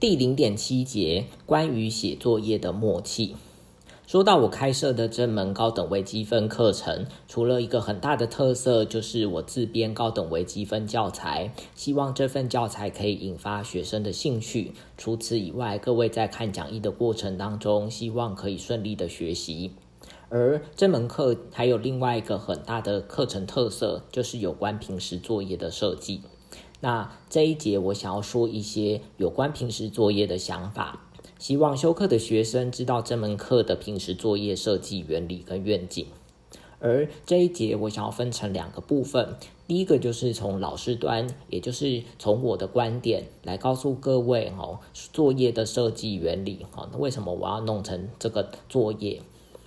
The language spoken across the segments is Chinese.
第零点七节关于写作业的默契。说到我开设的这门高等微积分课程，除了一个很大的特色，就是我自编高等微积分教材，希望这份教材可以引发学生的兴趣。除此以外，各位在看讲义的过程当中，希望可以顺利的学习。而这门课还有另外一个很大的课程特色，就是有关平时作业的设计。那这一节我想要说一些有关平时作业的想法。希望修课的学生知道这门课的平时作业设计原理跟愿景。而这一节我想要分成两个部分，第一个就是从老师端，也就是从我的观点来告诉各位哦，作业的设计原理哦，为什么我要弄成这个作业？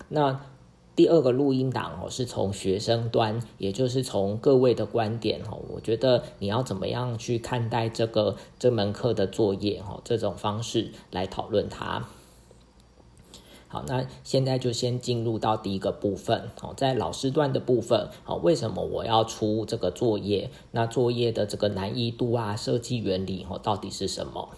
那。第二个录音档哦，是从学生端，也就是从各位的观点哦，我觉得你要怎么样去看待这个这门课的作业哦，这种方式来讨论它。好，那现在就先进入到第一个部分哦，在老师端的部分哦，为什么我要出这个作业？那作业的这个难易度啊，设计原理哦，到底是什么？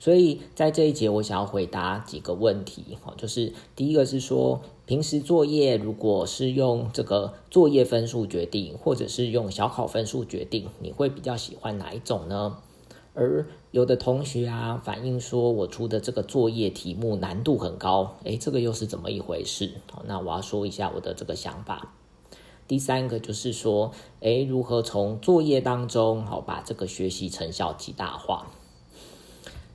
所以在这一节，我想要回答几个问题哈，就是第一个是说，平时作业如果是用这个作业分数决定，或者是用小考分数决定，你会比较喜欢哪一种呢？而有的同学啊反映说，我出的这个作业题目难度很高，诶，这个又是怎么一回事？那我要说一下我的这个想法。第三个就是说，诶，如何从作业当中好把这个学习成效极大化？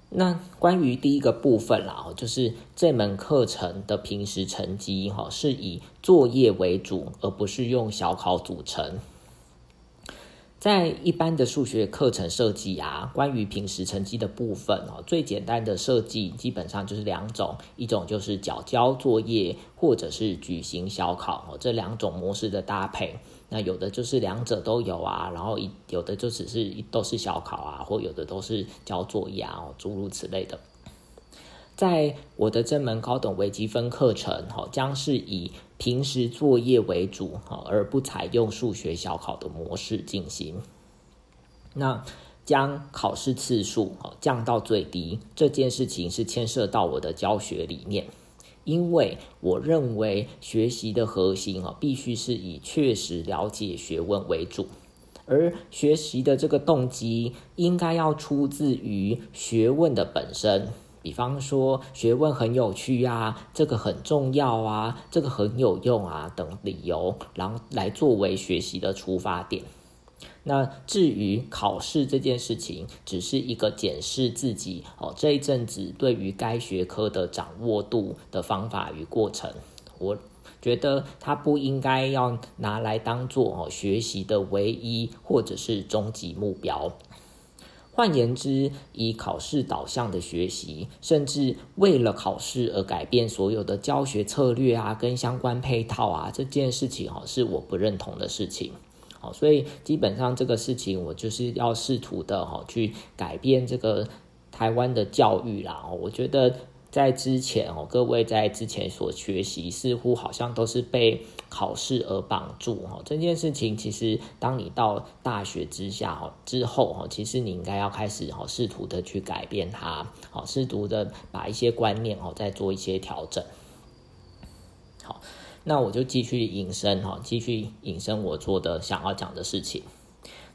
那关于第一个部分啦，就是这门课程的平时成绩哈，是以作业为主，而不是用小考组成。在一般的数学课程设计啊，关于平时成绩的部分哦，最简单的设计基本上就是两种，一种就是缴交作业，或者是举行小考哦，这两种模式的搭配。那有的就是两者都有啊，然后一有的就只是都是小考啊，或有的都是交作业啊，诸如此类的。在我的这门高等微积分课程，哈，将是以平时作业为主，哈，而不采用数学小考的模式进行。那将考试次数，哈，降到最低，这件事情是牵涉到我的教学理念，因为我认为学习的核心，啊，必须是以确实了解学问为主，而学习的这个动机，应该要出自于学问的本身。比方说，学问很有趣啊，这个很重要啊，这个很有用啊等理由，然后来作为学习的出发点。那至于考试这件事情，只是一个检视自己哦这一阵子对于该学科的掌握度的方法与过程。我觉得它不应该要拿来当做哦学习的唯一或者是终极目标。换言之，以考试导向的学习，甚至为了考试而改变所有的教学策略啊，跟相关配套啊，这件事情哈是我不认同的事情。好，所以基本上这个事情，我就是要试图的哈去改变这个台湾的教育啦。我觉得。在之前哦，各位在之前所学习，似乎好像都是被考试而绑住哈。这件事情其实，当你到大学之下哈之后哈，其实你应该要开始哈试图的去改变它，好试图的把一些观念哦再做一些调整。好，那我就继续引申哈，继续引申我做的想要讲的事情。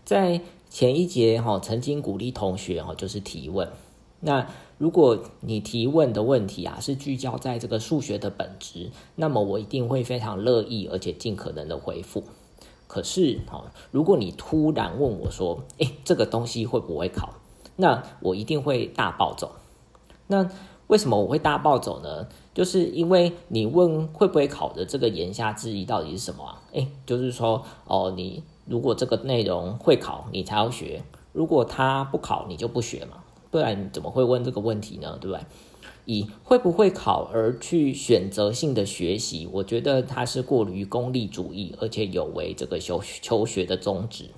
在前一节哈，曾经鼓励同学哈，就是提问。那如果你提问的问题啊是聚焦在这个数学的本质，那么我一定会非常乐意而且尽可能的回复。可是哦，如果你突然问我说，诶，这个东西会不会考？那我一定会大暴走。那为什么我会大暴走呢？就是因为你问会不会考的这个言下之意到底是什么啊？诶，就是说哦，你如果这个内容会考，你才要学；如果他不考，你就不学嘛。不然怎么会问这个问题呢？对不对？以会不会考而去选择性的学习，我觉得它是过于功利主义，而且有违这个求求学的宗旨。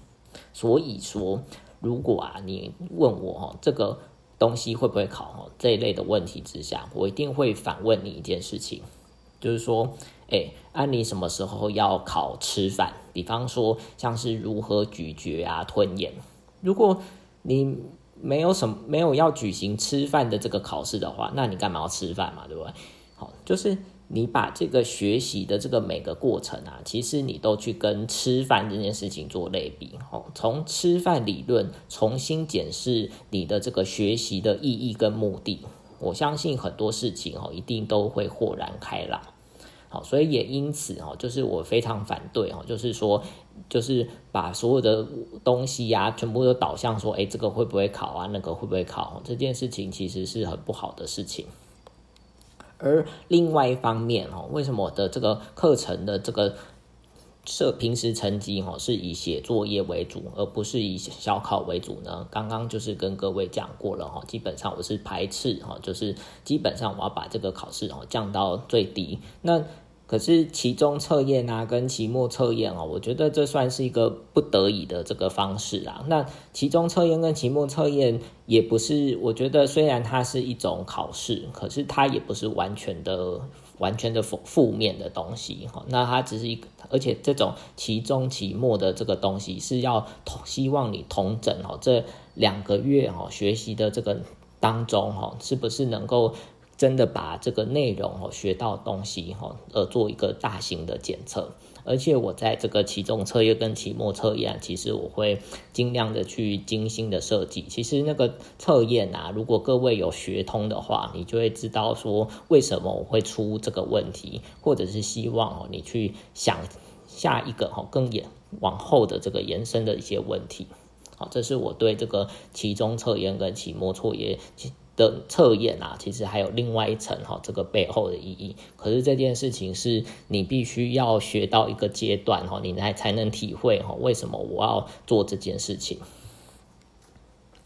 所以说，如果啊你问我哈这个东西会不会考哈这一类的问题之下，我一定会反问你一件事情，就是说，哎，安妮什么时候要考吃饭？比方说像是如何咀嚼啊吞咽，如果你。没有什么没有要举行吃饭的这个考试的话，那你干嘛要吃饭嘛？对不对？好，就是你把这个学习的这个每个过程啊，其实你都去跟吃饭这件事情做类比。哦，从吃饭理论重新检视你的这个学习的意义跟目的，我相信很多事情哦，一定都会豁然开朗。好，所以也因此哦，就是我非常反对哦，就是说，就是把所有的东西呀，全部都导向说，哎，这个会不会考啊？那个会不会考？这件事情其实是很不好的事情。而另外一方面哦，为什么我的这个课程的这个设平时成绩哦是以写作业为主，而不是以小考为主呢？刚刚就是跟各位讲过了哈，基本上我是排斥哈，就是基本上我要把这个考试哦降到最低。那可是期中测验啊，跟期末测验哦，我觉得这算是一个不得已的这个方式啊。那期中测验跟期末测验也不是，我觉得虽然它是一种考试，可是它也不是完全的、完全的负负面的东西哈。那它只是一个，而且这种期中、期末的这个东西是要希望你同整哦，这两个月哦学习的这个当中哦，是不是能够。真的把这个内容哦学到东西哈，呃做一个大型的检测，而且我在这个期中测验跟期末测验，其实我会尽量的去精心的设计。其实那个测验啊，如果各位有学通的话，你就会知道说为什么我会出这个问题，或者是希望哦你去想下一个哈更延往后的这个延伸的一些问题。好，这是我对这个期中测验跟期末测验。测验啊，其实还有另外一层哈，这个背后的意义。可是这件事情是你必须要学到一个阶段哈，你才才能体会哈，为什么我要做这件事情。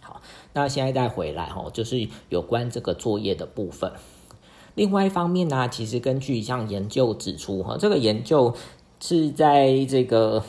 好，那现在再回来哈，就是有关这个作业的部分。另外一方面呢，其实根据一项研究指出哈，这个研究是在这个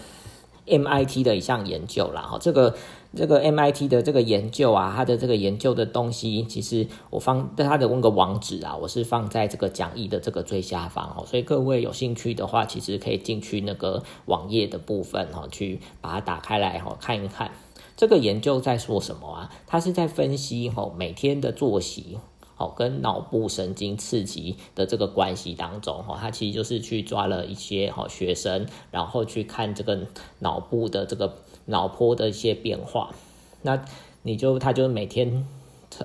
MIT 的一项研究啦哈，这个。这个 MIT 的这个研究啊，它的这个研究的东西，其实我放它的那个网址啊，我是放在这个讲义的这个最下方哦，所以各位有兴趣的话，其实可以进去那个网页的部分哈，去把它打开来哈看一看。这个研究在说什么啊？它是在分析哈每天的作息。好，跟脑部神经刺激的这个关系当中，哈，他其实就是去抓了一些哈学生，然后去看这个脑部的这个脑波的一些变化。那你就他就每天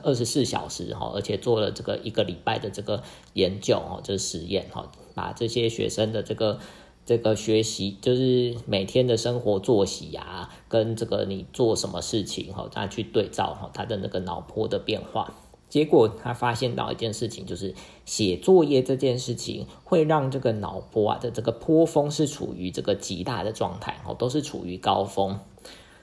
二十四小时哈，而且做了这个一个礼拜的这个研究哈，就是实验哈，把这些学生的这个这个学习，就是每天的生活作息啊，跟这个你做什么事情哈，他去对照哈，他的那个脑波的变化。结果他发现到一件事情，就是写作业这件事情会让这个脑波啊的这个波峰是处于这个极大的状态哦，都是处于高峰。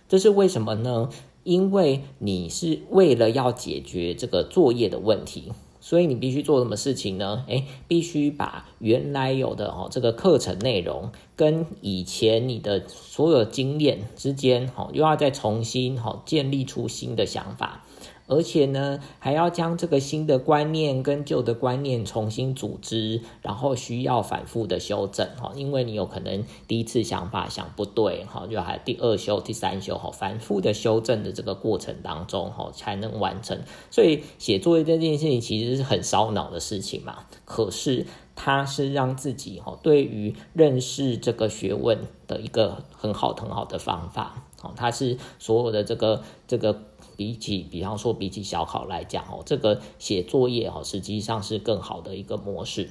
这是为什么呢？因为你是为了要解决这个作业的问题，所以你必须做什么事情呢？诶，必须把原来有的哦这个课程内容跟以前你的所有经验之间，哦又要再重新哦建立出新的想法。而且呢，还要将这个新的观念跟旧的观念重新组织，然后需要反复的修正哈，因为你有可能第一次想法想不对哈，就还第二修、第三修哈，反复的修正的这个过程当中哈，才能完成。所以写作业这件事情其实是很烧脑的事情嘛，可是它是让自己哈对于认识这个学问的一个很好很好的方法哦，它是所有的这个这个。比起，比方说，比起小考来讲，哦，这个写作业，哦，实际上是更好的一个模式。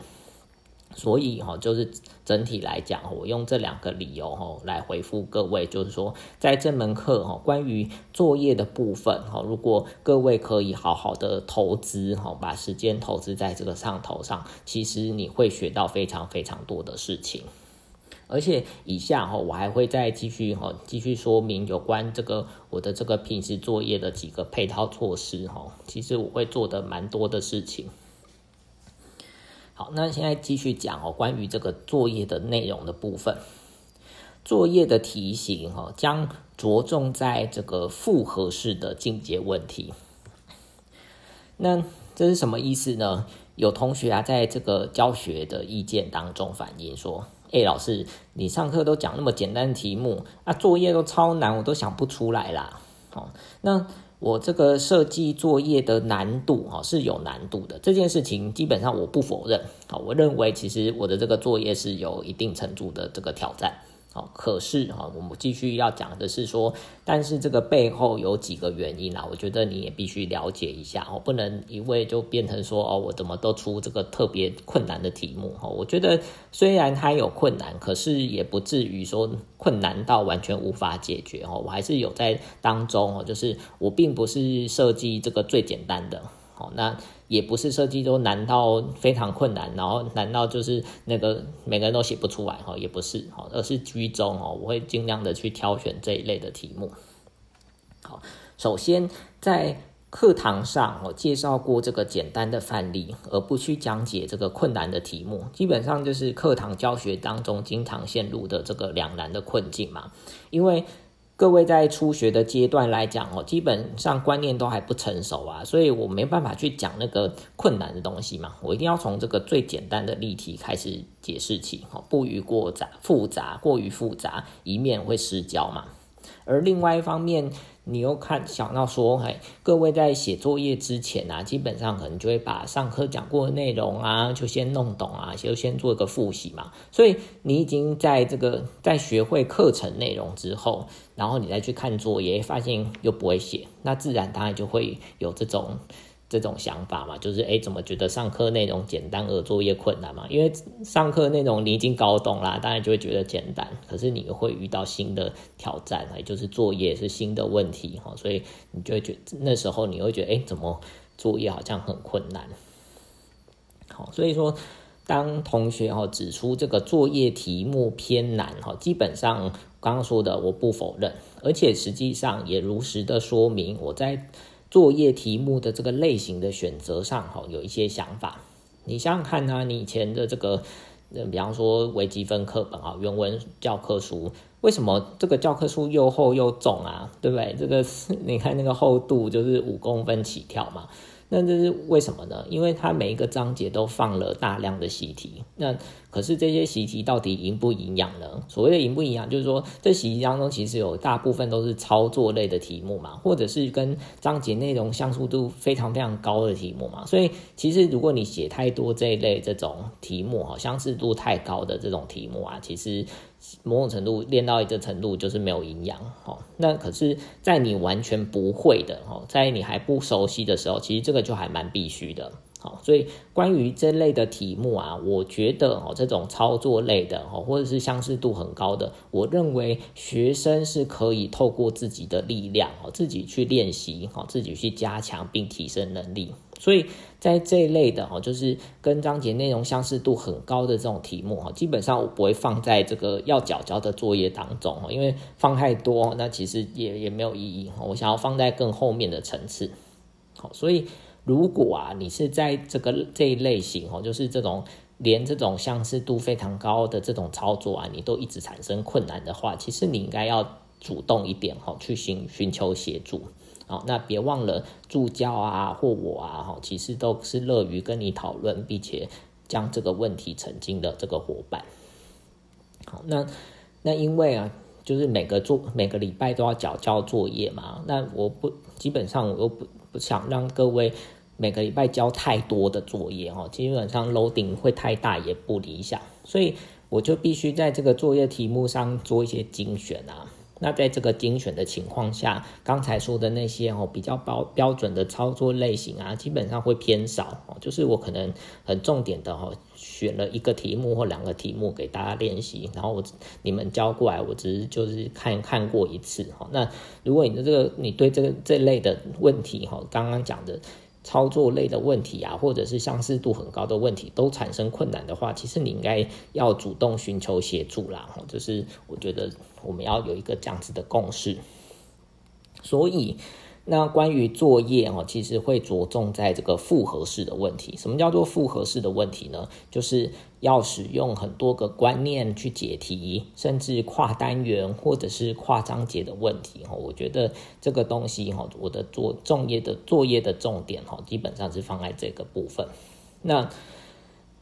所以，哈，就是整体来讲，我用这两个理由，哈，来回复各位，就是说，在这门课，哈，关于作业的部分，哈，如果各位可以好好的投资，哈，把时间投资在这个上头上，其实你会学到非常非常多的事情。而且以下哈，我还会再继续哈，继续说明有关这个我的这个平时作业的几个配套措施哈。其实我会做的蛮多的事情。好，那现在继续讲哦，关于这个作业的内容的部分，作业的题型哈，将着重在这个复合式的进阶问题。那这是什么意思呢？有同学啊，在这个教学的意见当中反映说。哎，老师，你上课都讲那么简单题目，啊，作业都超难，我都想不出来啦。哦，那我这个设计作业的难度哈是有难度的，这件事情基本上我不否认。好，我认为其实我的这个作业是有一定程度的这个挑战。可是哈，我们继续要讲的是说，但是这个背后有几个原因啦，我觉得你也必须了解一下哦，不能一味就变成说哦，我怎么都出这个特别困难的题目哈。我觉得虽然它有困难，可是也不至于说困难到完全无法解决哦。我还是有在当中哦，就是我并不是设计这个最简单的。哦，那也不是设计都难到非常困难，然后难到就是那个每个人都写不出来哈？也不是哈，而是居中哦，我会尽量的去挑选这一类的题目。好，首先在课堂上我介绍过这个简单的范例，而不去讲解这个困难的题目，基本上就是课堂教学当中经常陷入的这个两难的困境嘛，因为。各位在初学的阶段来讲哦，基本上观念都还不成熟啊，所以我没办法去讲那个困难的东西嘛，我一定要从这个最简单的例题开始解释起，哦，不于过杂复杂，过于复杂，以免会失焦嘛。而另外一方面，你又看想到说，哎，各位在写作业之前啊，基本上可能就会把上课讲过的内容啊，就先弄懂啊，就先做一个复习嘛。所以你已经在这个在学会课程内容之后，然后你再去看作业，发现又不会写，那自然当然就会有这种。这种想法嘛，就是哎，怎么觉得上课内容简单而作业困难嘛？因为上课内容你已经搞懂啦，当然就会觉得简单。可是你会遇到新的挑战，也就是作业是新的问题哈，所以你就会觉那时候你会觉得哎，怎么作业好像很困难？好，所以说当同学哈指出这个作业题目偏难哈，基本上刚刚说的我不否认，而且实际上也如实的说明我在。作业题目的这个类型的选择上，哈，有一些想法。你想想看啊，你以前的这个，比方说微积分课本啊，原文教科书，为什么这个教科书又厚又重啊？对不对？这个你看那个厚度就是五公分起跳嘛。那这是为什么呢？因为它每一个章节都放了大量的习题。那可是这些习题到底营不营养呢？所谓的营不营养，就是说这习题当中其实有大部分都是操作类的题目嘛，或者是跟章节内容相似度非常非常高的题目嘛。所以其实如果你写太多这一类这种题目哈，相似度太高的这种题目啊，其实。某种程度练到一个程度就是没有营养哦。那可是，在你完全不会的哦，在你还不熟悉的时候，其实这个就还蛮必须的。好，所以关于这类的题目啊，我觉得哦，这种操作类的哦，或者是相似度很高的，我认为学生是可以透过自己的力量哦，自己去练习哦，自己去加强并提升能力。所以在这一类的哦，就是跟章节内容相似度很高的这种题目哈，基本上我不会放在这个要缴交的作业当中哦因为放太多，那其实也也没有意义我想要放在更后面的层次。好，所以如果啊，你是在这个这一类型哦，就是这种连这种相似度非常高的这种操作啊，你都一直产生困难的话，其实你应该要主动一点哈，去寻寻求协助。好，那别忘了助教啊，或我啊，哈，其实都是乐于跟你讨论，并且将这个问题澄清的这个伙伴。好，那那因为啊，就是每个作每个礼拜都要交交作业嘛，那我不基本上我又不不想让各位每个礼拜交太多的作业哈，基本上楼顶会太大也不理想，所以我就必须在这个作业题目上做一些精选啊。那在这个精选的情况下，刚才说的那些哦比较标标准的操作类型啊，基本上会偏少哦。就是我可能很重点的哦，选了一个题目或两个题目给大家练习，然后我你们交过来，我只是就是看看过一次哈。那如果你的这个你对这个这类的问题哈，刚刚讲的。操作类的问题啊，或者是相似度很高的问题，都产生困难的话，其实你应该要主动寻求协助啦。就是我觉得我们要有一个这样子的共识，所以。那关于作业哦，其实会着重在这个复合式的问题。什么叫做复合式的问题呢？就是要使用很多个观念去解题，甚至跨单元或者是跨章节的问题哈。我觉得这个东西哈，我的作作业的作业的重点哈，基本上是放在这个部分。那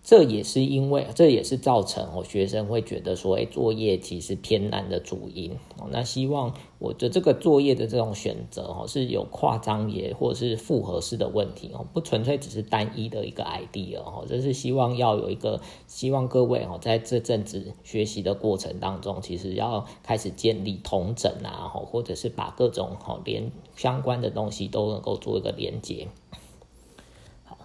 这也是因为，这也是造成哦学生会觉得说，哎，作业其实偏难的主因哦。那希望我的这个作业的这种选择哦，是有跨章节或者是复合式的问题哦，不纯粹只是单一的一个 idea 哦。这是希望要有一个，希望各位哦，在这阵子学习的过程当中，其实要开始建立同整啊，或者是把各种哦连相关的东西都能够做一个连接。好，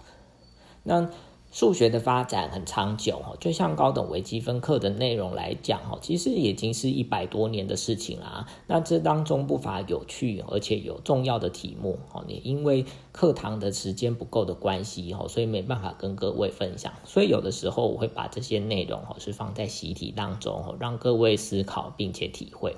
那。数学的发展很长久哈，就像高等微积分课的内容来讲哈，其实已经是一百多年的事情啦。那这当中不乏有趣而且有重要的题目哦。你因为课堂的时间不够的关系哈，所以没办法跟各位分享。所以有的时候我会把这些内容哈是放在习题当中哈，让各位思考并且体会。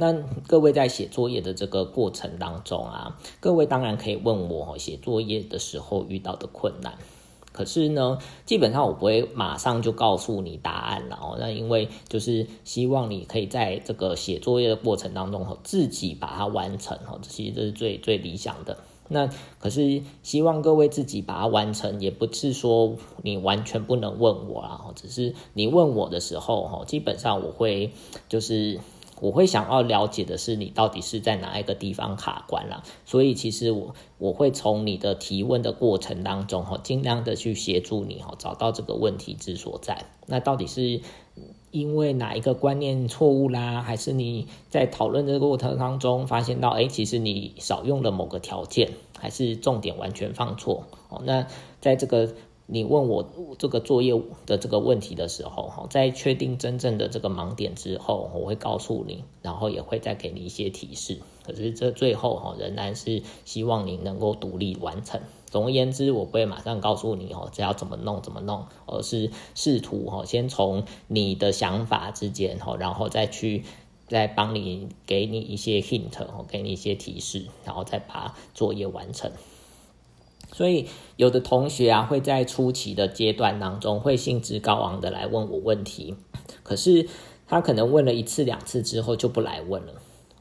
那各位在写作业的这个过程当中啊，各位当然可以问我写作业的时候遇到的困难。可是呢，基本上我不会马上就告诉你答案了哦。那因为就是希望你可以在这个写作业的过程当中哈，自己把它完成哈，这其实这是最最理想的。那可是希望各位自己把它完成，也不是说你完全不能问我啊，只是你问我的时候哈，基本上我会就是。我会想要了解的是你到底是在哪一个地方卡关了，所以其实我我会从你的提问的过程当中哈，尽量的去协助你哈，找到这个问题之所在。那到底是因为哪一个观念错误啦，还是你在讨论的过程当中发现到，哎，其实你少用了某个条件，还是重点完全放错哦？那在这个。你问我这个作业的这个问题的时候，哈，在确定真正的这个盲点之后，我会告诉你，然后也会再给你一些提示。可是这最后哈，仍然是希望你能够独立完成。总而言之，我不会马上告诉你哦，这要怎么弄怎么弄，而是试图哈，先从你的想法之间哈，然后再去再帮你给你一些 hint 哦，给你一些提示，然后再把作业完成。所以，有的同学啊，会在初期的阶段当中，会兴致高昂的来问我问题，可是他可能问了一次两次之后就不来问了。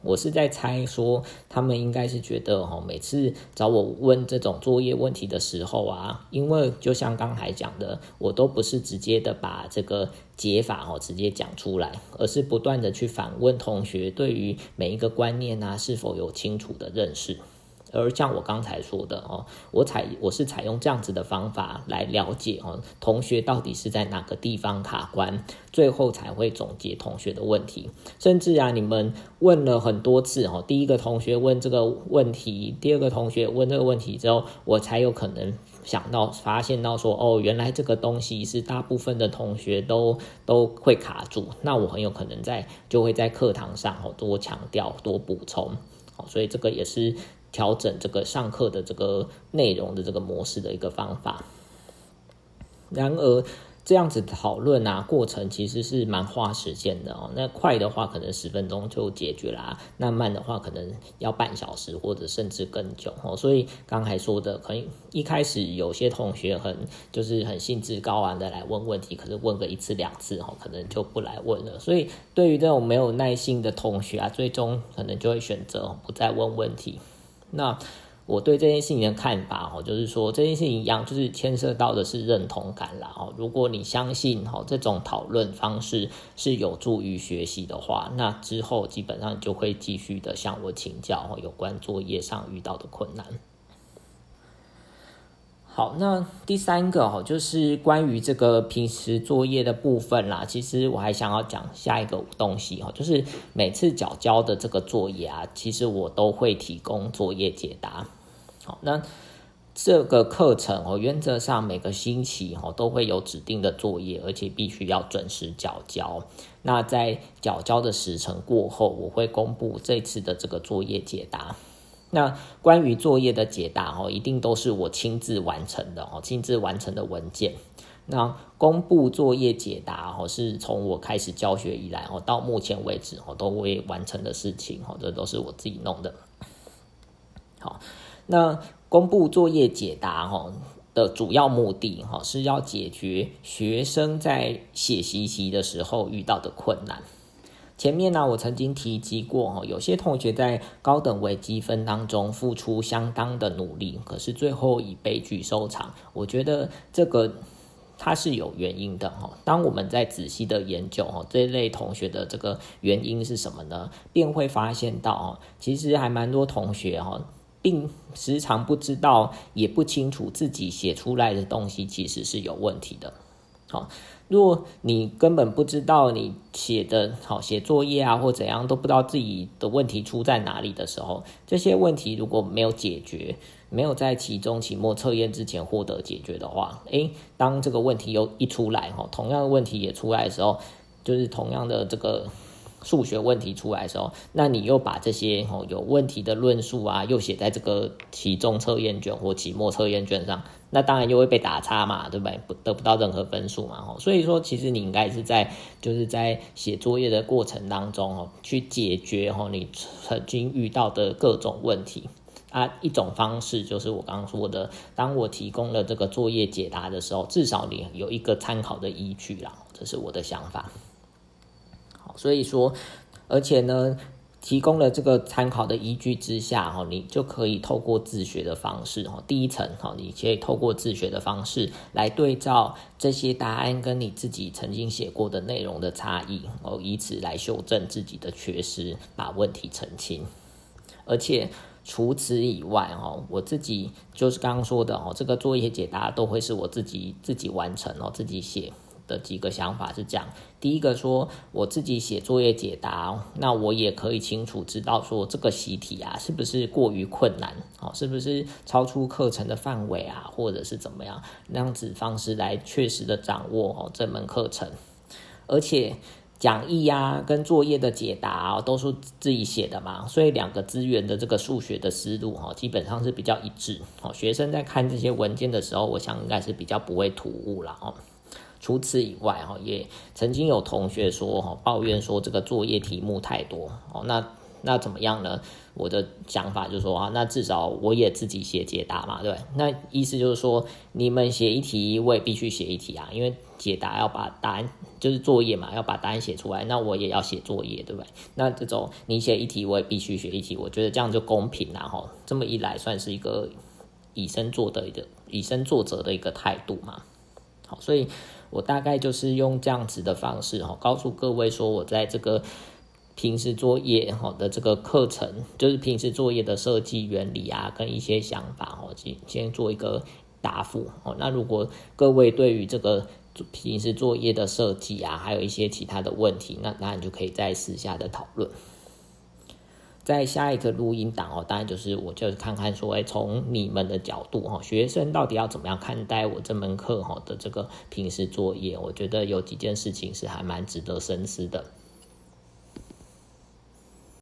我是在猜说，他们应该是觉得哈，每次找我问这种作业问题的时候啊，因为就像刚才讲的，我都不是直接的把这个解法哦直接讲出来，而是不断的去反问同学对于每一个观念啊是否有清楚的认识。而像我刚才说的哦，我采我是采用这样子的方法来了解哦，同学到底是在哪个地方卡关，最后才会总结同学的问题。甚至啊，你们问了很多次哦，第一个同学问这个问题，第二个同学问这个问题之后，我才有可能想到发现到说哦，原来这个东西是大部分的同学都都会卡住，那我很有可能在就会在课堂上哦多强调多补充，哦，所以这个也是。调整这个上课的这个内容的这个模式的一个方法。然而，这样子讨论啊，过程其实是蛮花时间的哦。那快的话，可能十分钟就解决啦；那慢的话，可能要半小时或者甚至更久哦。所以刚才说的，可能一开始有些同学很就是很兴致高昂的来问问题，可是问个一次两次哦，可能就不来问了。所以对于这种没有耐心的同学啊，最终可能就会选择不再问问题。那我对这件事情的看法哦，就是说这件事情一样，就是牵涉到的是认同感啦哦。如果你相信哦这种讨论方式是有助于学习的话，那之后基本上就会继续的向我请教哦有关作业上遇到的困难。好，那第三个哈，就是关于这个平时作业的部分啦。其实我还想要讲下一个东西哈，就是每次缴交的这个作业啊，其实我都会提供作业解答。好，那这个课程哦，原则上每个星期哈都会有指定的作业，而且必须要准时缴交。那在缴交的时辰过后，我会公布这次的这个作业解答。那关于作业的解答哦，一定都是我亲自完成的哦，亲自完成的文件。那公布作业解答哦，是从我开始教学以来哦，到目前为止哦，都未完成的事情哦，这都是我自己弄的。好，那公布作业解答哦的主要目的哈，是要解决学生在写习题的时候遇到的困难。前面呢，我曾经提及过哈，有些同学在高等微积分当中付出相当的努力，可是最后以悲剧收场。我觉得这个它是有原因的哈。当我们在仔细的研究哈这一类同学的这个原因是什么呢？便会发现到哦，其实还蛮多同学哈，并时常不知道也不清楚自己写出来的东西其实是有问题的。好，若你根本不知道你写的好写作业啊或怎样都不知道自己的问题出在哪里的时候，这些问题如果没有解决，没有在期中、期末测验之前获得解决的话，诶，当这个问题又一出来哈，同样的问题也出来的时候，就是同样的这个。数学问题出来的时候，那你又把这些哦有问题的论述啊，又写在这个期中测验卷或期末测验卷上，那当然又会被打叉嘛，对不对？不得不到任何分数嘛，哦，所以说其实你应该是在就是在写作业的过程当中哦，去解决哦你曾经遇到的各种问题啊。一种方式就是我刚刚说的，当我提供了这个作业解答的时候，至少你有一个参考的依据啦，这是我的想法。所以说，而且呢，提供了这个参考的依据之下，哈，你就可以透过自学的方式，哈，第一层，哈，你可以透过自学的方式来对照这些答案跟你自己曾经写过的内容的差异，哦，以此来修正自己的缺失，把问题澄清。而且除此以外，哈，我自己就是刚刚说的，哦，这个作业解答都会是我自己自己完成，哦，自己写。的几个想法是这样：第一个说，我自己写作业解答，那我也可以清楚知道说这个习题啊是不是过于困难，哦，是不是超出课程的范围啊，或者是怎么样，那样子方式来确实的掌握哦这门课程。而且讲义呀跟作业的解答都是自己写的嘛，所以两个资源的这个数学的思路哈，基本上是比较一致。哦，学生在看这些文件的时候，我想应该是比较不会突兀了哦。除此以外，哈，也曾经有同学说，哈，抱怨说这个作业题目太多，哦，那那怎么样呢？我的想法就是说，啊，那至少我也自己写解答嘛，对对？那意思就是说，你们写一题，我也必须写一题啊，因为解答要把答案就是作业嘛，要把答案写出来，那我也要写作业，对不对？那这种你写一题，我也必须写一题，我觉得这样就公平了，哈。这么一来，算是一个以身作则的以身作则的一个态度嘛。好，所以。我大概就是用这样子的方式哈，告诉各位说，我在这个平时作业哈的这个课程，就是平时作业的设计原理啊，跟一些想法哦，先先做一个答复哦。那如果各位对于这个平时作业的设计啊，还有一些其他的问题，那那你就可以在私下的讨论。在下一个录音档哦，当然就是我就是看看说，哎，从你们的角度哈，学生到底要怎么样看待我这门课哈的这个平时作业？我觉得有几件事情是还蛮值得深思的。